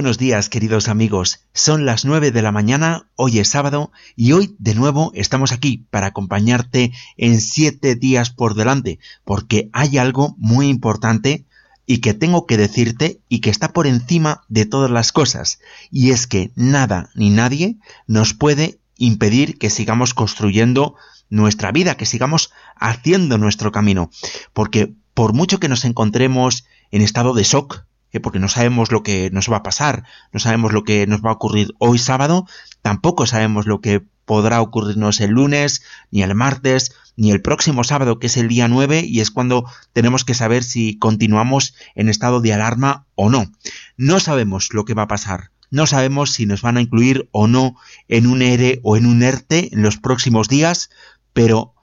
Buenos días queridos amigos, son las 9 de la mañana, hoy es sábado y hoy de nuevo estamos aquí para acompañarte en 7 días por delante, porque hay algo muy importante y que tengo que decirte y que está por encima de todas las cosas, y es que nada ni nadie nos puede impedir que sigamos construyendo nuestra vida, que sigamos haciendo nuestro camino, porque por mucho que nos encontremos en estado de shock, porque no sabemos lo que nos va a pasar, no sabemos lo que nos va a ocurrir hoy sábado, tampoco sabemos lo que podrá ocurrirnos el lunes, ni el martes, ni el próximo sábado, que es el día 9, y es cuando tenemos que saber si continuamos en estado de alarma o no. No sabemos lo que va a pasar. No sabemos si nos van a incluir o no en un ERE o en un ERTE en los próximos días, pero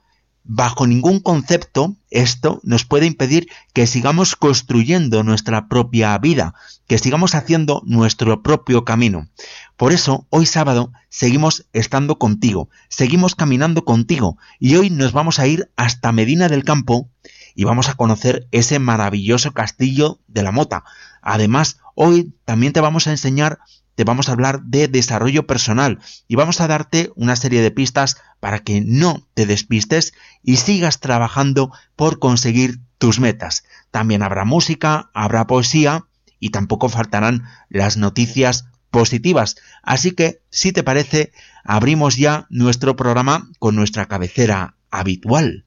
Bajo ningún concepto esto nos puede impedir que sigamos construyendo nuestra propia vida, que sigamos haciendo nuestro propio camino. Por eso, hoy sábado seguimos estando contigo, seguimos caminando contigo y hoy nos vamos a ir hasta Medina del Campo y vamos a conocer ese maravilloso castillo de la Mota. Además, hoy también te vamos a enseñar te vamos a hablar de desarrollo personal y vamos a darte una serie de pistas para que no te despistes y sigas trabajando por conseguir tus metas. También habrá música, habrá poesía y tampoco faltarán las noticias positivas. Así que, si te parece, abrimos ya nuestro programa con nuestra cabecera habitual.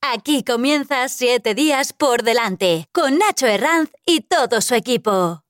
Aquí comienza Siete días por delante, con Nacho Herranz y todo su equipo.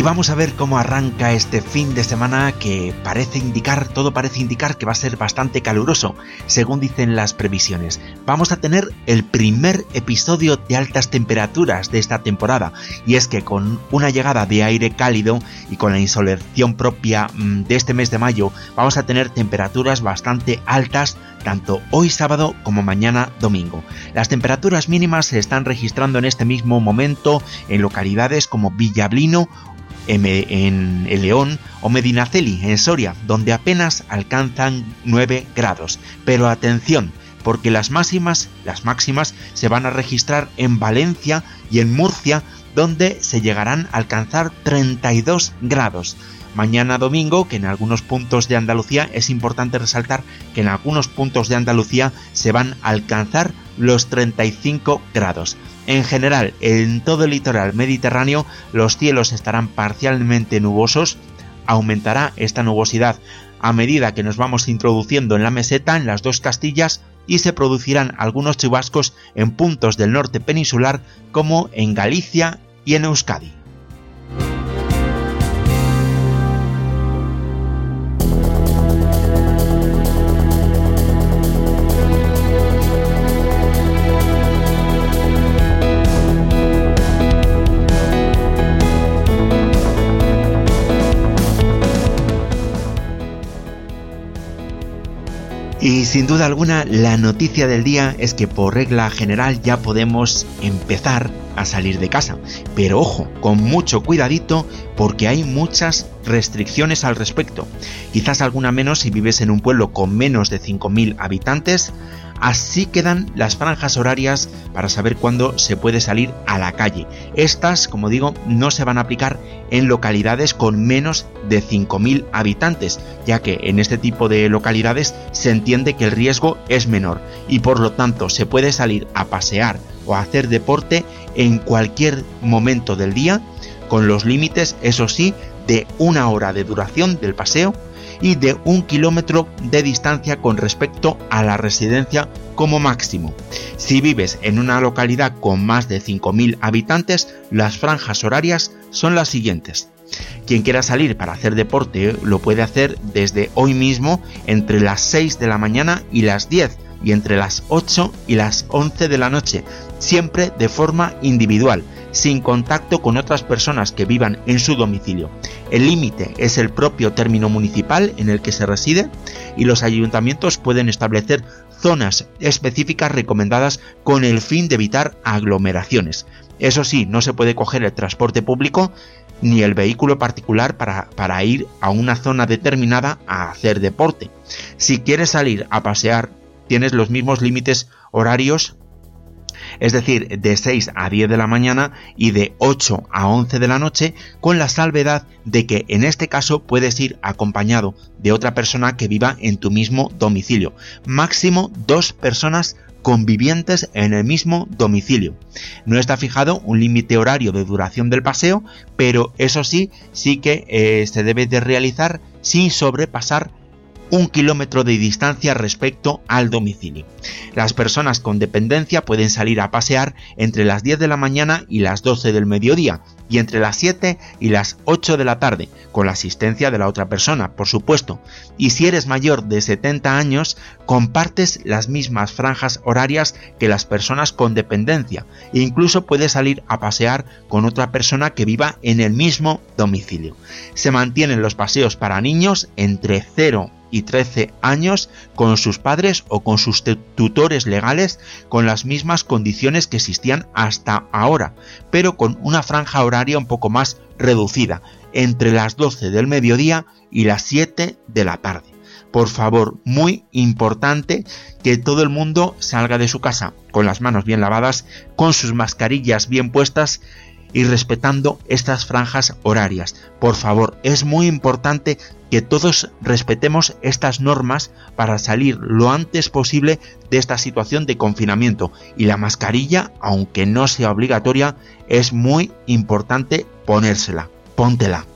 Y vamos a ver cómo arranca este fin de semana que parece indicar, todo parece indicar que va a ser bastante caluroso, según dicen las previsiones. Vamos a tener el primer episodio de altas temperaturas de esta temporada, y es que con una llegada de aire cálido y con la insolación propia mm, de este mes de mayo, vamos a tener temperaturas bastante altas tanto hoy sábado como mañana domingo. Las temperaturas mínimas se están registrando en este mismo momento en localidades como Villablino en el León o Medinaceli en Soria, donde apenas alcanzan 9 grados. Pero atención, porque las máximas, las máximas se van a registrar en Valencia y en Murcia, donde se llegarán a alcanzar 32 grados. Mañana domingo, que en algunos puntos de Andalucía es importante resaltar que en algunos puntos de Andalucía se van a alcanzar los 35 grados. En general, en todo el litoral mediterráneo los cielos estarán parcialmente nubosos, aumentará esta nubosidad a medida que nos vamos introduciendo en la meseta en las dos Castillas y se producirán algunos chubascos en puntos del norte peninsular como en Galicia y en Euskadi. Y sin duda alguna, la noticia del día es que por regla general ya podemos empezar a salir de casa. Pero ojo, con mucho cuidadito porque hay muchas restricciones al respecto. Quizás alguna menos si vives en un pueblo con menos de 5.000 habitantes. Así quedan las franjas horarias para saber cuándo se puede salir a la calle. Estas, como digo, no se van a aplicar en localidades con menos de 5.000 habitantes, ya que en este tipo de localidades se entiende que el riesgo es menor y por lo tanto se puede salir a pasear o a hacer deporte en cualquier momento del día, con los límites, eso sí, de una hora de duración del paseo y de un kilómetro de distancia con respecto a la residencia como máximo. Si vives en una localidad con más de 5.000 habitantes, las franjas horarias son las siguientes. Quien quiera salir para hacer deporte lo puede hacer desde hoy mismo entre las 6 de la mañana y las 10 y entre las 8 y las 11 de la noche, siempre de forma individual sin contacto con otras personas que vivan en su domicilio. El límite es el propio término municipal en el que se reside y los ayuntamientos pueden establecer zonas específicas recomendadas con el fin de evitar aglomeraciones. Eso sí, no se puede coger el transporte público ni el vehículo particular para, ir a una zona determinada a hacer deporte. Si quieres salir a pasear, tienes los mismos límites horarios es decir, de 6 a 10 de la mañana y de 8 a 11 de la noche, con la salvedad de que en este caso puedes ir acompañado de otra persona que viva en tu mismo domicilio. Máximo dos personas convivientes en el mismo domicilio. No está fijado un límite horario de duración del paseo, pero eso sí, sí que eh, se debe de realizar sin sobrepasar un kilómetro de distancia respecto al domicilio. Las personas con dependencia pueden salir a pasear entre las 10 de la mañana y las 12 del mediodía y entre las 7 y las 8 de la tarde, con la asistencia de la otra persona, por supuesto. Y si eres mayor de 70 años, compartes las mismas franjas horarias que las personas con dependencia e incluso puedes salir a pasear con otra persona que viva en el mismo domicilio. Se mantienen los paseos para niños entre 0 y 13 años con sus padres o con sus tutores legales con las mismas condiciones que existían hasta ahora, pero con una franja horaria un poco más reducida, entre las 12 del mediodía y las 7 de la tarde. Por favor, muy importante que todo el mundo salga de su casa con las manos bien lavadas, con sus mascarillas bien puestas y respetando estas franjas horarias. Por favor, es muy importante que todos respetemos estas normas para salir lo antes posible de esta situación de confinamiento. Y la mascarilla, aunque no sea obligatoria, es muy importante ponérsela. Póntela.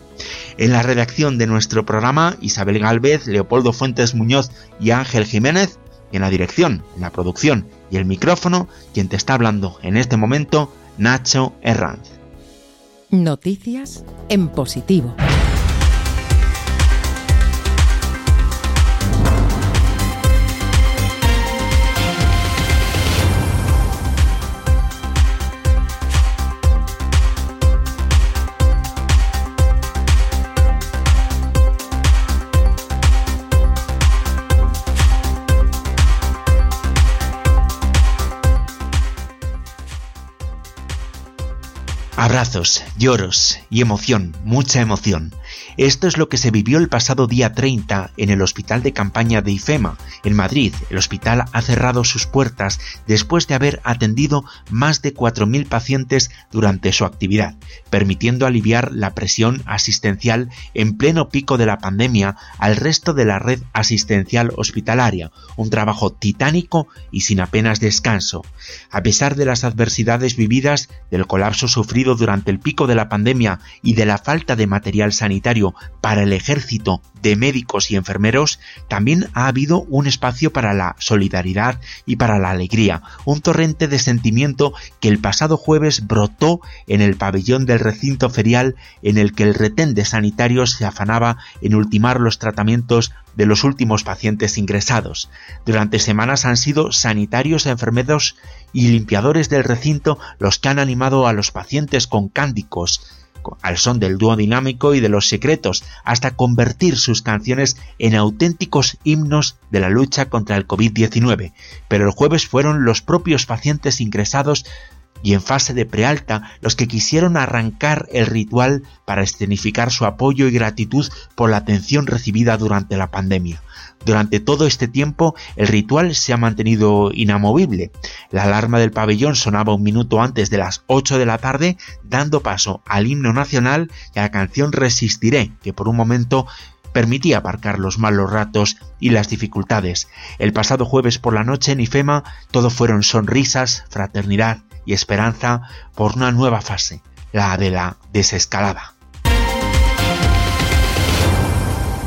En la redacción de nuestro programa, Isabel Galvez, Leopoldo Fuentes Muñoz y Ángel Jiménez, en la dirección, en la producción y el micrófono, quien te está hablando en este momento, Nacho Herranz. Noticias en positivo. Lloros y emoción, mucha emoción. Esto es lo que se vivió el pasado día 30 en el hospital de campaña de IFEMA. En Madrid, el hospital ha cerrado sus puertas después de haber atendido más de 4.000 pacientes durante su actividad, permitiendo aliviar la presión asistencial en pleno pico de la pandemia al resto de la red asistencial hospitalaria, un trabajo titánico y sin apenas descanso. A pesar de las adversidades vividas, del colapso sufrido durante el pico de la pandemia y de la falta de material sanitario para el ejército de médicos y enfermeros, también ha habido un espacio para la solidaridad y para la alegría, un torrente de sentimiento que el pasado jueves brotó en el pabellón del recinto ferial en el que el retén de sanitarios se afanaba en ultimar los tratamientos de los últimos pacientes ingresados. Durante semanas han sido sanitarios, enfermeros y limpiadores del recinto los que han animado a los pacientes con cándicos, al son del dúo dinámico y de los secretos, hasta convertir sus canciones en auténticos himnos de la lucha contra el COVID-19. Pero el jueves fueron los propios pacientes ingresados y en fase de prealta los que quisieron arrancar el ritual para escenificar su apoyo y gratitud por la atención recibida durante la pandemia. Durante todo este tiempo el ritual se ha mantenido inamovible. La alarma del pabellón sonaba un minuto antes de las 8 de la tarde, dando paso al himno nacional y a la canción Resistiré, que por un momento permitía aparcar los malos ratos y las dificultades. El pasado jueves por la noche en IFEMA todo fueron sonrisas, fraternidad y esperanza por una nueva fase, la de la desescalada.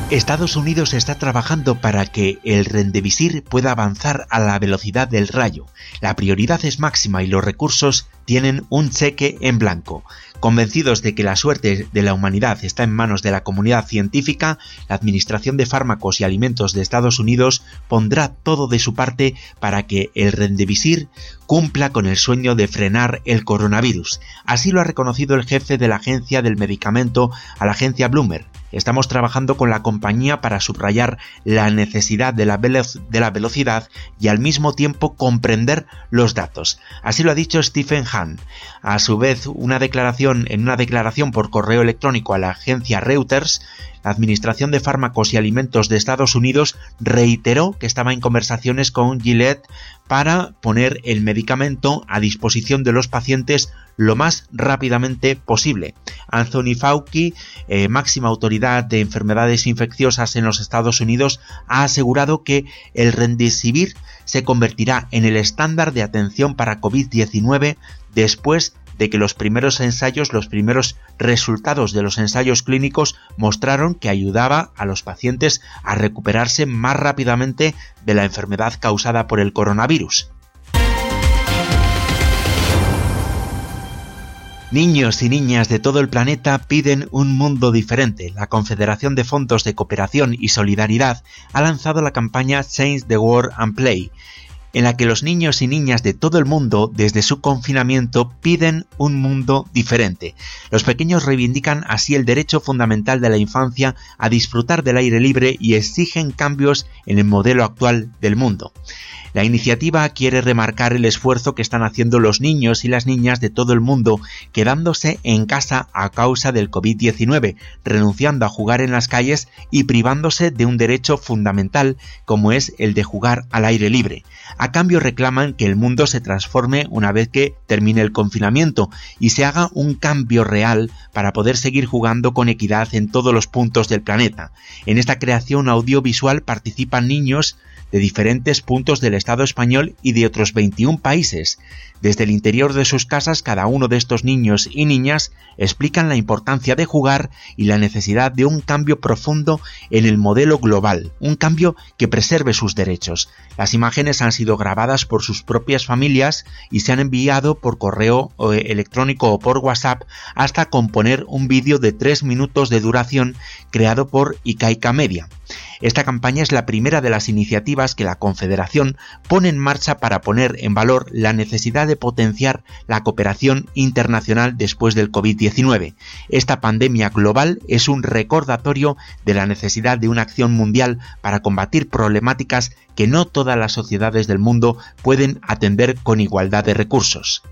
Estados Unidos está trabajando para que el Rendevisir pueda avanzar a la velocidad del rayo. La prioridad es máxima y los recursos tienen un cheque en blanco. Convencidos de que la suerte de la humanidad está en manos de la comunidad científica, la Administración de Fármacos y Alimentos de Estados Unidos pondrá todo de su parte para que el Rendevisir cumpla con el sueño de frenar el coronavirus. Así lo ha reconocido el jefe de la Agencia del Medicamento a la agencia Bloomer. Estamos trabajando con la compañía para subrayar la necesidad de la, velocidad y al mismo tiempo comprender los datos. Así lo ha dicho Stephen Hahn. A su vez, una declaración, en una declaración por correo electrónico a la agencia Reuters, la Administración de Fármacos y Alimentos de Estados Unidos reiteró que estaba en conversaciones con Gillette para poner el medicamento a disposición de los pacientes lo más rápidamente posible. Anthony Fauci, eh, máxima autoridad de enfermedades infecciosas en los Estados Unidos, ha asegurado que el Remdesivir se convertirá en el estándar de atención para COVID-19 después de que los primeros ensayos, los primeros resultados de los ensayos clínicos mostraron que ayudaba a los pacientes a recuperarse más rápidamente de la enfermedad causada por el coronavirus. Niños y niñas de todo el planeta piden un mundo diferente. La Confederación de Fondos de Cooperación y Solidaridad ha lanzado la campaña Change the World and Play, en la que los niños y niñas de todo el mundo, desde su confinamiento, piden un mundo diferente. Los pequeños reivindican así el derecho fundamental de la infancia a disfrutar del aire libre y exigen cambios en el modelo actual del mundo. La iniciativa quiere remarcar el esfuerzo que están haciendo los niños y las niñas de todo el mundo quedándose en casa a causa del COVID-19, renunciando a jugar en las calles y privándose de un derecho fundamental como es el de jugar al aire libre. A cambio reclaman que el mundo se transforme una vez que termine el confinamiento y se haga un cambio real para poder seguir jugando con equidad en todos los puntos del planeta. En esta creación audiovisual participan niños de diferentes puntos del Estado español y de otros 21 países. Desde el interior de sus casas, cada uno de estos niños y niñas explican la importancia de jugar y la necesidad de un cambio profundo en el modelo global, un cambio que preserve sus derechos. Las imágenes han sido grabadas por sus propias familias y se han enviado por correo eh, electrónico o por WhatsApp hasta componer un vídeo de 3 minutos de duración creado por Ikaika Media. Esta campaña es la primera de las iniciativas que la Confederación pone en marcha para poner en valor la necesidad de potenciar la cooperación internacional después del COVID-19. Esta pandemia global es un recordatorio de la necesidad de una acción mundial para combatir problemáticas que no todas las sociedades del mundo pueden atender con igualdad de recursos.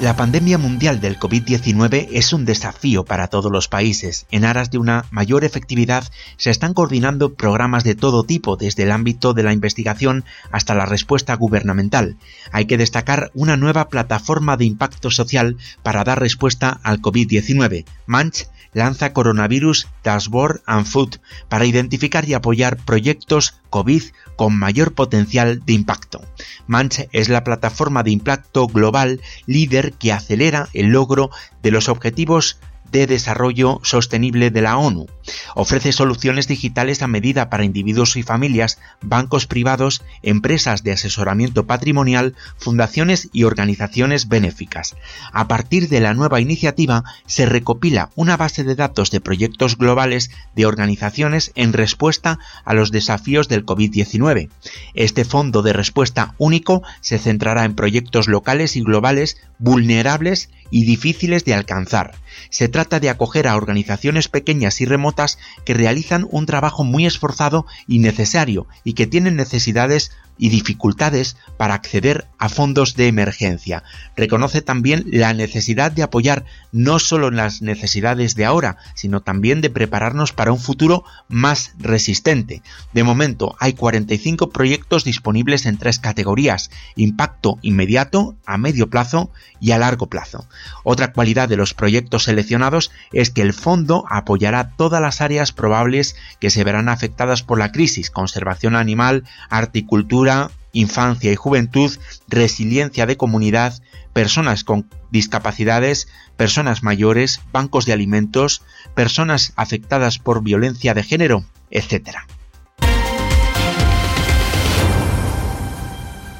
La pandemia mundial del COVID-19 es un desafío para todos los países. En aras de una mayor efectividad, se están coordinando programas de todo tipo, desde el ámbito de la investigación hasta la respuesta gubernamental. Hay que destacar una nueva plataforma de impacto social para dar respuesta al COVID-19. Manch lanza Coronavirus Dashboard and Food para identificar y apoyar proyectos COVID con mayor potencial de impacto. Manch es la plataforma de impacto global líder que acelera el logro de los objetivos de Desarrollo Sostenible de la ONU. Ofrece soluciones digitales a medida para individuos y familias, bancos privados, empresas de asesoramiento patrimonial, fundaciones y organizaciones benéficas. A partir de la nueva iniciativa se recopila una base de datos de proyectos globales de organizaciones en respuesta a los desafíos del COVID-19. Este fondo de respuesta único se centrará en proyectos locales y globales vulnerables y difíciles de alcanzar. Se trata de acoger a organizaciones pequeñas y remotas que realizan un trabajo muy esforzado y necesario y que tienen necesidades y dificultades para acceder a fondos de emergencia. Reconoce también la necesidad de apoyar no solo en las necesidades de ahora, sino también de prepararnos para un futuro más resistente. De momento hay 45 proyectos disponibles en tres categorías, impacto inmediato, a medio plazo y a largo plazo. Otra cualidad de los proyectos seleccionados es que el fondo apoyará todas las áreas probables que se verán afectadas por la crisis, conservación animal, articultura, infancia y juventud, resiliencia de comunidad, personas con discapacidades, personas mayores, bancos de alimentos, personas afectadas por violencia de género, etc.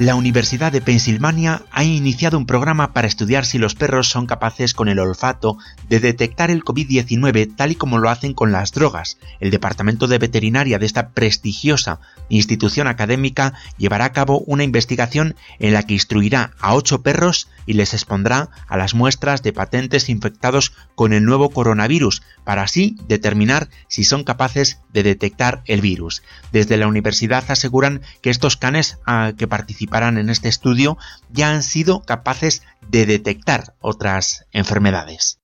La Universidad de Pensilvania ha iniciado un programa para estudiar si los perros son capaces con el olfato de detectar el COVID-19 tal y como lo hacen con las drogas. El Departamento de Veterinaria de esta prestigiosa institución académica llevará a cabo una investigación en la que instruirá a ocho perros y les expondrá a las muestras de patentes infectados con el nuevo coronavirus para así determinar si son capaces de detectar el virus. Desde la universidad aseguran que estos canes ah, que en este estudio ya han sido capaces de detectar otras enfermedades.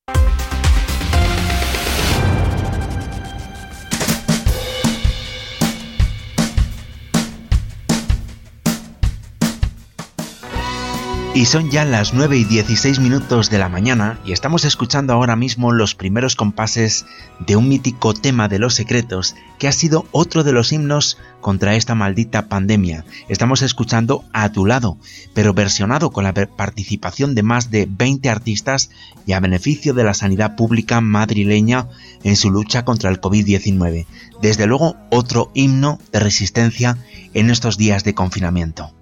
Y son ya las 9 y 16 minutos de la mañana y estamos escuchando ahora mismo los primeros compases de un mítico tema de los secretos que ha sido otro de los himnos contra esta maldita pandemia. Estamos escuchando A tu lado, pero versionado con la participación de más de 20 artistas y a beneficio de la sanidad pública madrileña en su lucha contra el COVID-19. Desde luego otro himno de resistencia en estos días de confinamiento.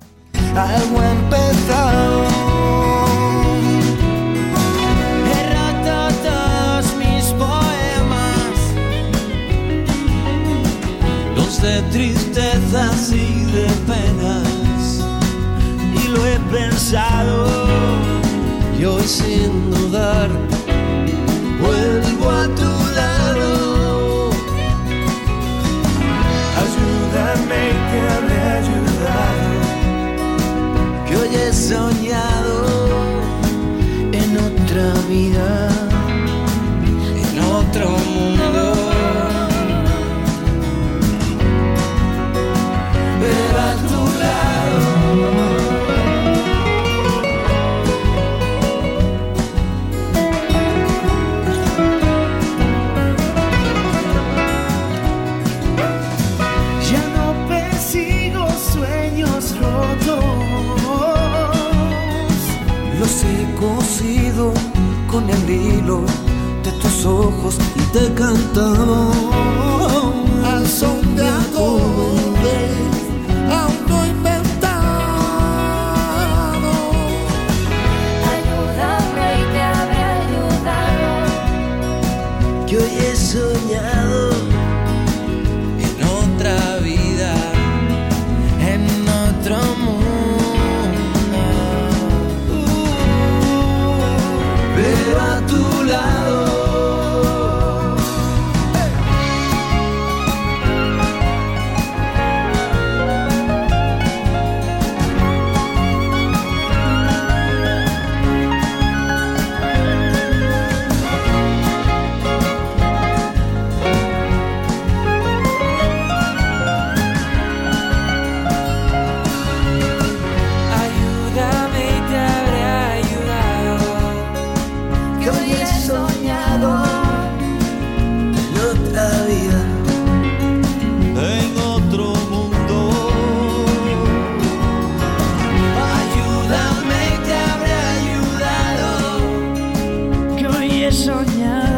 De tristezas y de penas, y lo he pensado, y hoy sin dudar, vuelvo a tu lado. Ayúdame que habré ayudado hoy he soñado en otra vida, de tus ojos y te he Σαγνία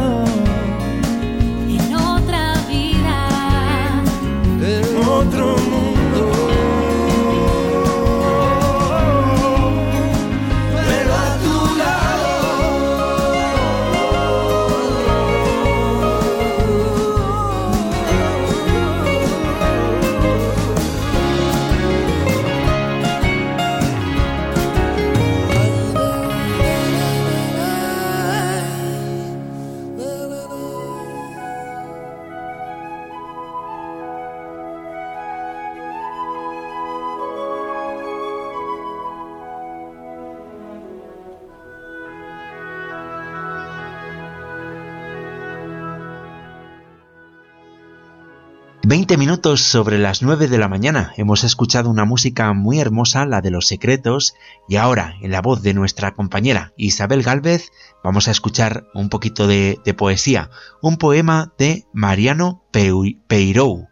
20 minutos sobre las 9 de la mañana. Hemos escuchado una música muy hermosa, la de los secretos, y ahora, en la voz de nuestra compañera Isabel Galvez, vamos a escuchar un poquito de, poesía, un poema de Mariano Peirou.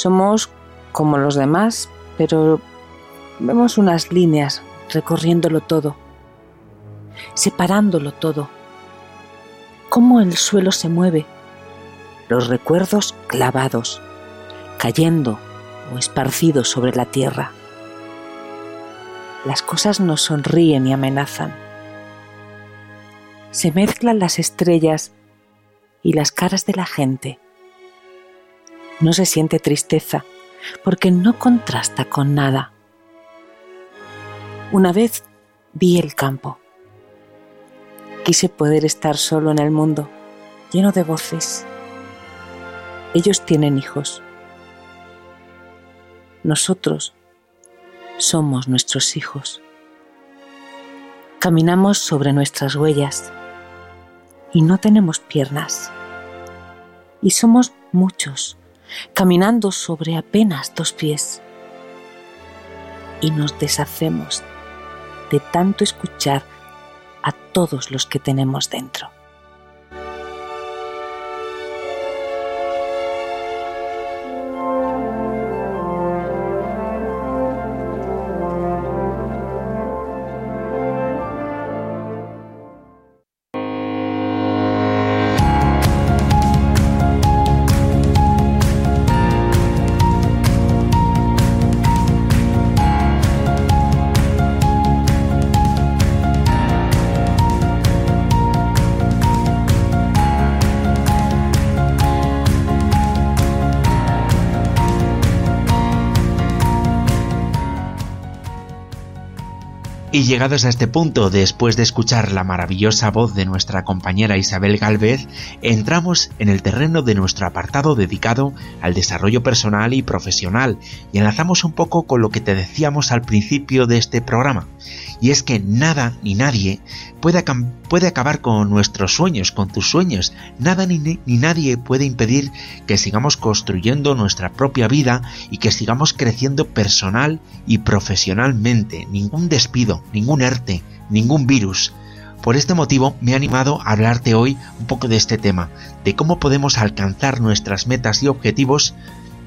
Somos como los demás, pero vemos unas líneas recorriéndolo todo, separándolo todo. Cómo el suelo se mueve, los recuerdos clavados, cayendo o esparcidos sobre la tierra. Las cosas nos sonríen y amenazan. Se mezclan las estrellas y las caras de la gente no se siente tristeza, porque no contrasta con nada. Una vez vi el campo. Quise poder estar solo en el mundo, lleno de voces. Ellos tienen hijos. Nosotros somos nuestros hijos. Caminamos sobre nuestras huellas y no tenemos piernas. Y somos muchos caminando sobre apenas dos pies. Y nos deshacemos de tanto escuchar a todos los que tenemos dentro. Y llegados a este punto, después de escuchar la maravillosa voz de nuestra compañera Isabel Galvez, entramos en el terreno de nuestro apartado dedicado al desarrollo personal y profesional y enlazamos un poco con lo que te decíamos al principio de este programa. Y es que nada ni nadie puede, puede acabar con nuestros sueños, con tus sueños. Nada ni, ni nadie puede impedir que sigamos construyendo nuestra propia vida y que sigamos creciendo personal y profesionalmente. Ningún despido, ningún ERTE, ningún virus. Por este motivo me he animado a hablarte hoy un poco de este tema, de cómo podemos alcanzar nuestras metas y objetivos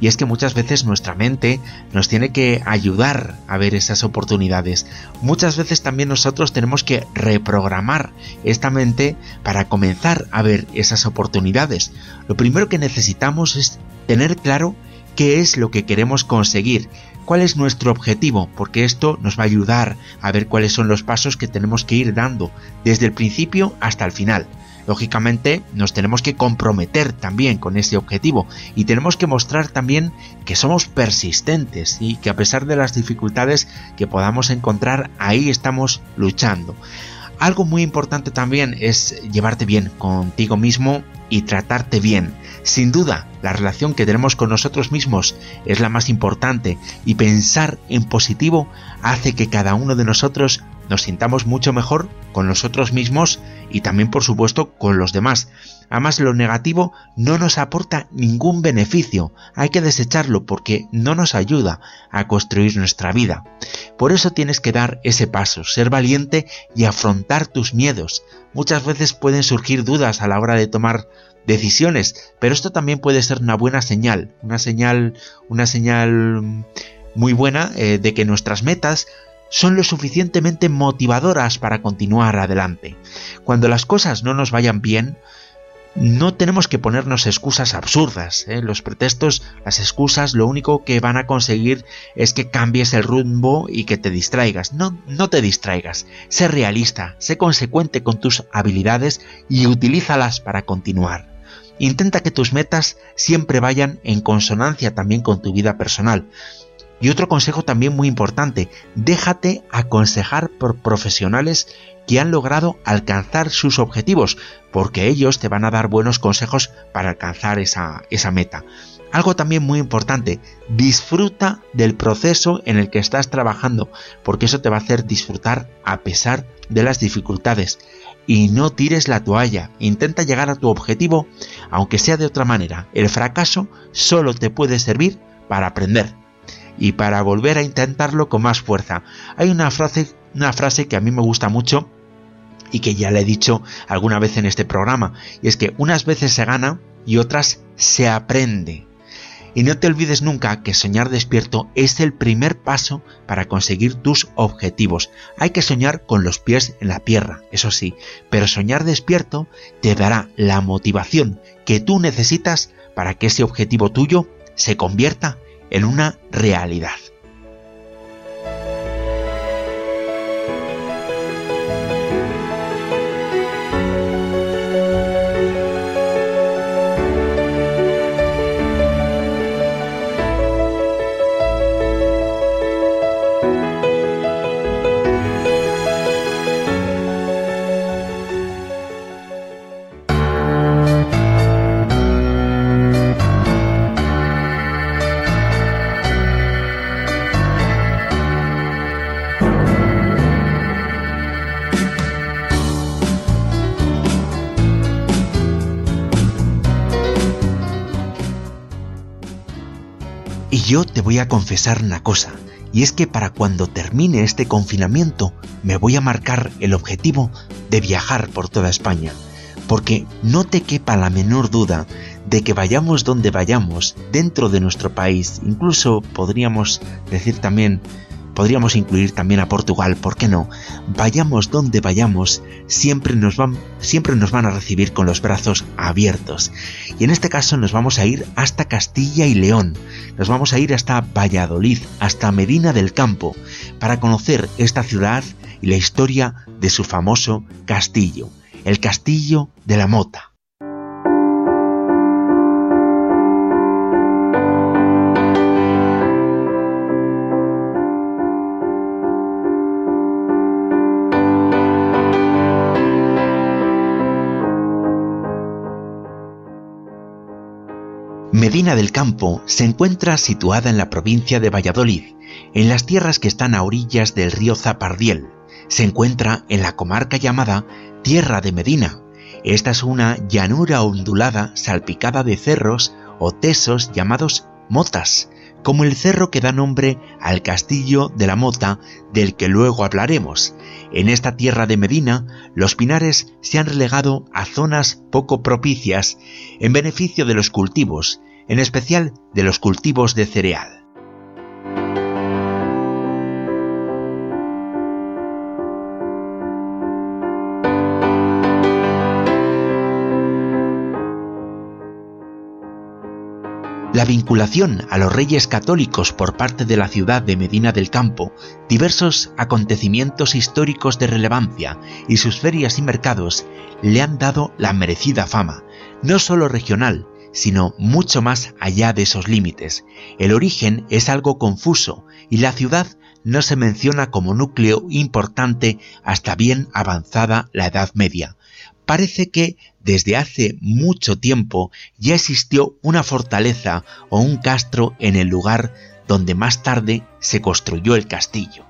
y es que muchas veces nuestra mente nos tiene que ayudar a ver esas oportunidades. Muchas veces también nosotros tenemos que reprogramar esta mente para comenzar a ver esas oportunidades. Lo primero que necesitamos es tener claro qué es lo que queremos conseguir, cuál es nuestro objetivo, porque esto nos va a ayudar a ver cuáles son los pasos que tenemos que ir dando desde el principio hasta el final. Lógicamente nos tenemos que comprometer también con ese objetivo y tenemos que mostrar también que somos persistentes y que a pesar de las dificultades que podamos encontrar, ahí estamos luchando. Algo muy importante también es llevarte bien contigo mismo y tratarte bien. Sin duda, la relación que tenemos con nosotros mismos es la más importante y pensar en positivo hace que cada uno de nosotros nos sintamos mucho mejor con nosotros mismos y también por supuesto con los demás. Además lo negativo no nos aporta ningún beneficio, hay que desecharlo porque no nos ayuda a construir nuestra vida. Por eso tienes que dar ese paso, ser valiente y afrontar tus miedos. Muchas veces pueden surgir dudas a la hora de tomar decisiones, pero esto también puede ser una buena señal, una señal, una señal muy buena eh, de que nuestras metas son lo suficientemente motivadoras para continuar adelante. Cuando las cosas no nos vayan bien, no tenemos que ponernos excusas absurdas. ¿eh? Los pretextos, las excusas, lo único que van a conseguir es que cambies el rumbo y que te distraigas. No, no te distraigas. Sé realista, sé consecuente con tus habilidades y utilízalas para continuar. Intenta que tus metas siempre vayan en consonancia también con tu vida personal. Y otro consejo también muy importante, déjate aconsejar por profesionales que han logrado alcanzar sus objetivos, porque ellos te van a dar buenos consejos para alcanzar esa, meta. Algo también muy importante, disfruta del proceso en el que estás trabajando, porque eso te va a hacer disfrutar a pesar de las dificultades. Y no tires la toalla, intenta llegar a tu objetivo, aunque sea de otra manera. El fracaso solo te puede servir para aprender y para volver a intentarlo con más fuerza. Hay una frase, una frase que a mí me gusta mucho y que ya le he dicho alguna vez en este programa, y es que unas veces se gana y otras se aprende. Y no te olvides nunca que soñar despierto es el primer paso para conseguir tus objetivos. Hay que soñar con los pies en la tierra, eso sí, pero soñar despierto te dará la motivación que tú necesitas para que ese objetivo tuyo se convierta en una realidad. Yo te voy a confesar una cosa, y es que para cuando termine este confinamiento me voy a marcar el objetivo de viajar por toda España, porque no te quepa la menor duda de que vayamos donde vayamos dentro de nuestro país, incluso podríamos decir también podríamos incluir también a Portugal, ¿por qué no? Vayamos donde vayamos, siempre nos van, siempre nos van a recibir con los brazos abiertos. Y en este caso nos vamos a ir hasta Castilla y León, nos vamos a ir hasta Valladolid, hasta Medina del Campo, para conocer esta ciudad y la historia de su famoso castillo, el Castillo de la Mota. Medina del Campo se encuentra situada en la provincia de Valladolid, en las tierras que están a orillas del río Zapardiel. Se encuentra en la comarca llamada Tierra de Medina. Esta es una llanura ondulada salpicada de cerros o tesos llamados motas, como el cerro que da nombre al castillo de la Mota del que luego hablaremos. En esta tierra de Medina, los pinares se han relegado a zonas poco propicias en beneficio de los cultivos en especial de los cultivos de cereal. La vinculación a los reyes católicos por parte de la ciudad de Medina del Campo, diversos acontecimientos históricos de relevancia y sus ferias y mercados le han dado la merecida fama, no solo regional, sino mucho más allá de esos límites. El origen es algo confuso y la ciudad no se menciona como núcleo importante hasta bien avanzada la Edad Media. Parece que desde hace mucho tiempo ya existió una fortaleza o un castro en el lugar donde más tarde se construyó el castillo.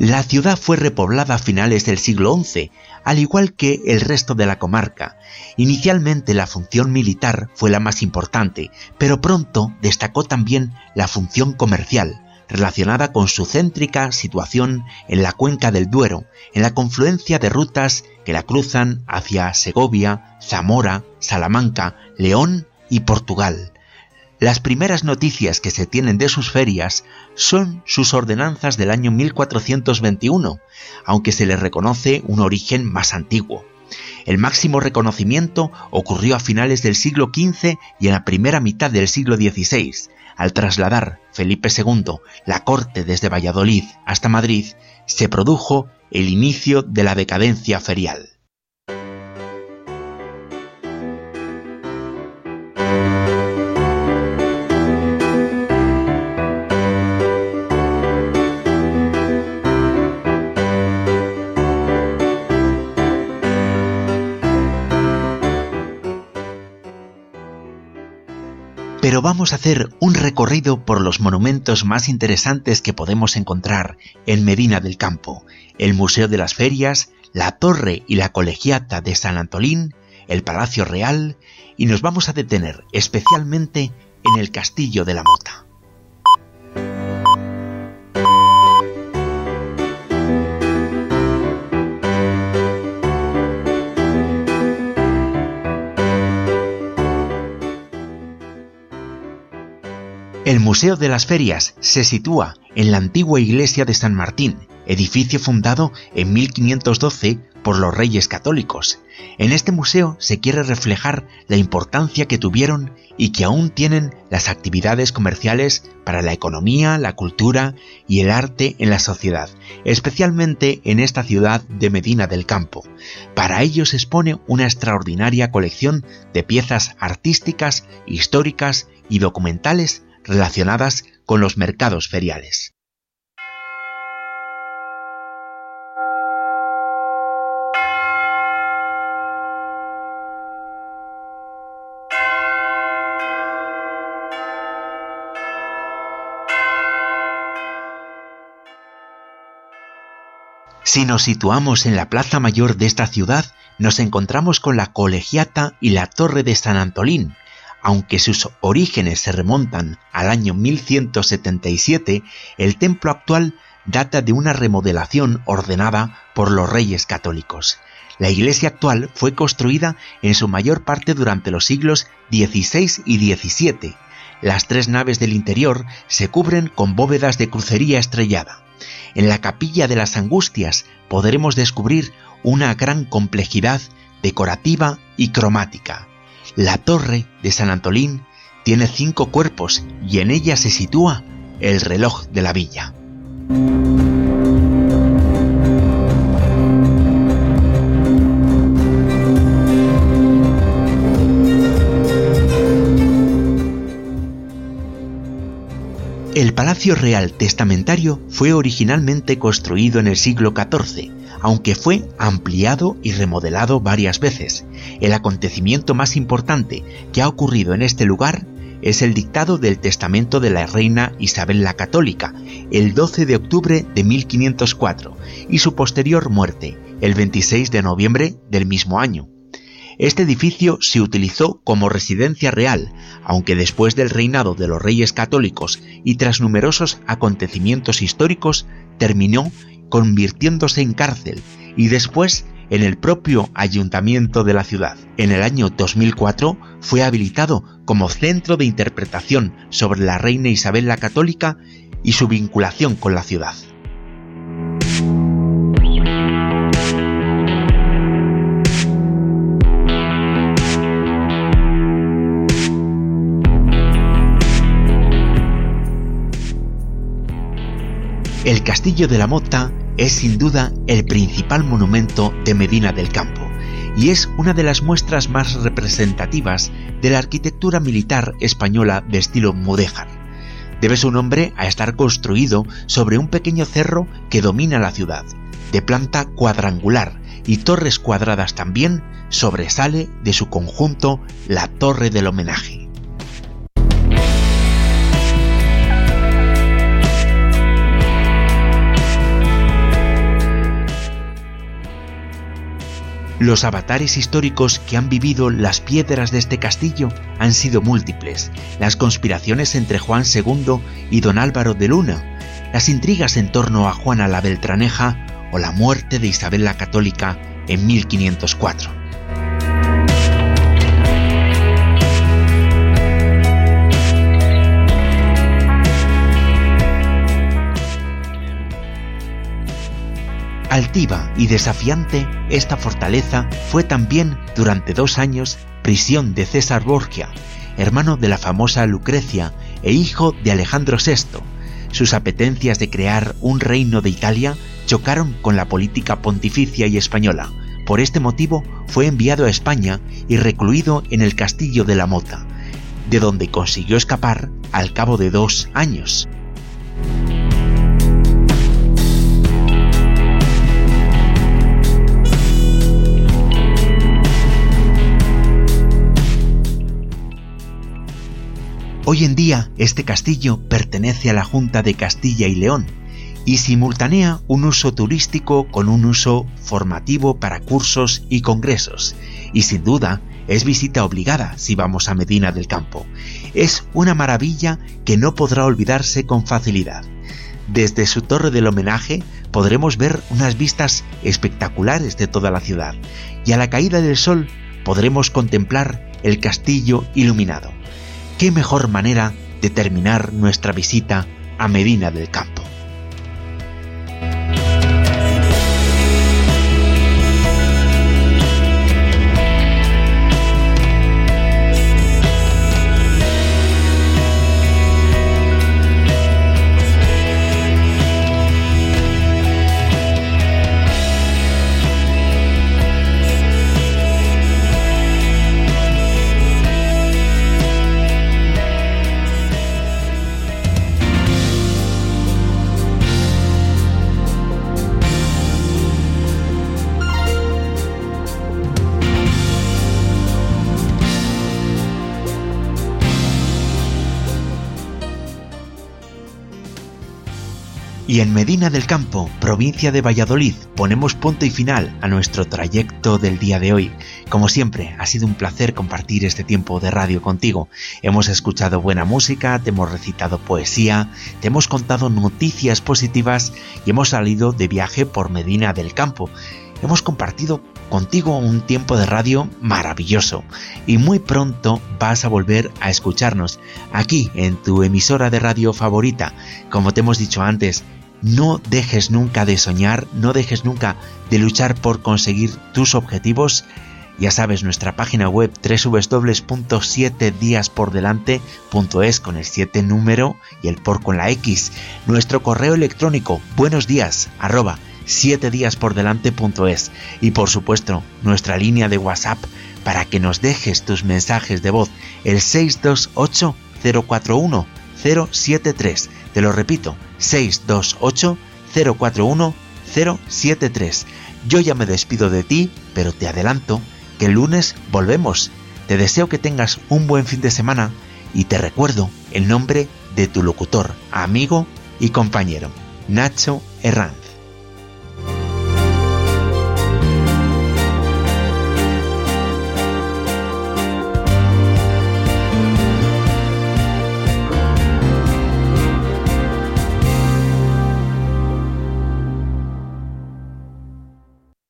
La ciudad fue repoblada a finales del siglo XI, al igual que el resto de la comarca. Inicialmente la función militar fue la más importante, pero pronto destacó también la función comercial, relacionada con su céntrica situación en la cuenca del Duero, en la confluencia de rutas que la cruzan hacia Segovia, Zamora, Salamanca, León y Portugal. Las primeras noticias que se tienen de sus ferias son sus ordenanzas del año 1421, aunque se le reconoce un origen más antiguo. El máximo reconocimiento ocurrió a finales del siglo XV y en la primera mitad del siglo XVI, al trasladar Felipe II la corte desde Valladolid hasta Madrid, se produjo el inicio de la decadencia ferial. Vamos a hacer un recorrido por los monumentos más interesantes que podemos encontrar en Medina del Campo, el Museo de las Ferias, la Torre y la Colegiata de San Antolín, el Palacio Real, y nos vamos a detener especialmente en el Castillo de la Mota. El Museo de las Ferias se sitúa en la antigua iglesia de San Martín, edificio fundado en 1512 por los reyes católicos. En este museo se quiere reflejar la importancia que tuvieron y que aún tienen las actividades comerciales para la economía, la cultura y el arte en la sociedad, especialmente en esta ciudad de Medina del Campo. Para ello se expone una extraordinaria colección de piezas artísticas, históricas y documentales relacionadas con los mercados feriales. Si nos situamos en la plaza mayor de esta ciudad, nos encontramos con la colegiata y la torre de San Antolín, aunque sus orígenes se remontan al año 1177, el templo actual data de una remodelación ordenada por los reyes católicos. La iglesia actual fue construida en su mayor parte durante los siglos XVI y XVII. Las tres naves del interior se cubren con bóvedas de crucería estrellada. En la capilla de las Angustias podremos descubrir una gran complejidad decorativa y cromática. La torre de San Antolín tiene cinco cuerpos y en ella se sitúa el reloj de la villa. El Palacio Real Testamentario fue originalmente construido en el siglo XIV, aunque fue ampliado y remodelado varias veces. El acontecimiento más importante que ha ocurrido en este lugar es el dictado del testamento de la reina Isabel la Católica, el 12 de octubre de 1504, y su posterior muerte, el 26 de noviembre del mismo año. Este edificio se utilizó como residencia real, aunque después del reinado de los reyes católicos y tras numerosos acontecimientos históricos, terminó convirtiéndose en cárcel y después en el propio ayuntamiento de la ciudad. En el año 2004 fue habilitado como centro de interpretación sobre la reina Isabel la Católica y su vinculación con la ciudad. El Castillo de la Mota es sin duda el principal monumento de Medina del Campo y es una de las muestras más representativas de la arquitectura militar española de estilo mudéjar. Debe su nombre a estar construido sobre un pequeño cerro que domina la ciudad, de planta cuadrangular y torres cuadradas también, sobresale de su conjunto la Torre del Homenaje. Los avatares históricos que han vivido las piedras de este castillo han sido múltiples. Las conspiraciones entre Juan II y don Álvaro de Luna, las intrigas en torno a Juana la Beltraneja o la muerte de Isabel la Católica en 1504. Altiva y desafiante, esta fortaleza fue también durante dos años prisión de César Borgia, hermano de la famosa Lucrecia e hijo de Alejandro VI. sus apetencias de crear un reino de Italia chocaron con la política pontificia y española. Por este motivo fue enviado a España y recluido en el castillo de la Mota, de donde consiguió escapar al cabo de dos años. Hoy en día este castillo pertenece a la Junta de Castilla y León y simultanea un uso turístico con un uso formativo para cursos y congresos, y sin duda es visita obligada si vamos a Medina del Campo. Es una maravilla que no podrá olvidarse con facilidad. Desde su torre del homenaje podremos ver unas vistas espectaculares de toda la ciudad y a la caída del sol podremos contemplar el castillo iluminado. ¿Qué mejor manera de terminar nuestra visita a Medina del Campo? Y en Medina del Campo, provincia de Valladolid, ponemos punto y final a nuestro trayecto del día de hoy. Como siempre, ha sido un placer compartir este tiempo de radio contigo. Hemos escuchado buena música, te hemos recitado poesía, te hemos contado noticias positivas y hemos salido de viaje por Medina del Campo. Hemos compartido contigo un tiempo de radio maravilloso y muy pronto vas a volver a escucharnos aquí en tu emisora de radio favorita. Como te hemos dicho antes, no dejes nunca de soñar, no dejes nunca de luchar por conseguir tus objetivos. Ya sabes, nuestra página web www.7diaspordelante.es con el 7 número y el por con la X. Nuestro correo electrónico buenos días arroba 7 diaspordelante.es y por supuesto nuestra línea de WhatsApp para que nos dejes tus mensajes de voz el 628 041 073. Te lo repito, 628 041 073. Yo ya me despido de ti, pero te adelanto que el lunes volvemos. Te deseo que tengas un buen fin de semana y te recuerdo el nombre de tu locutor, amigo y compañero, Nacho Herranz.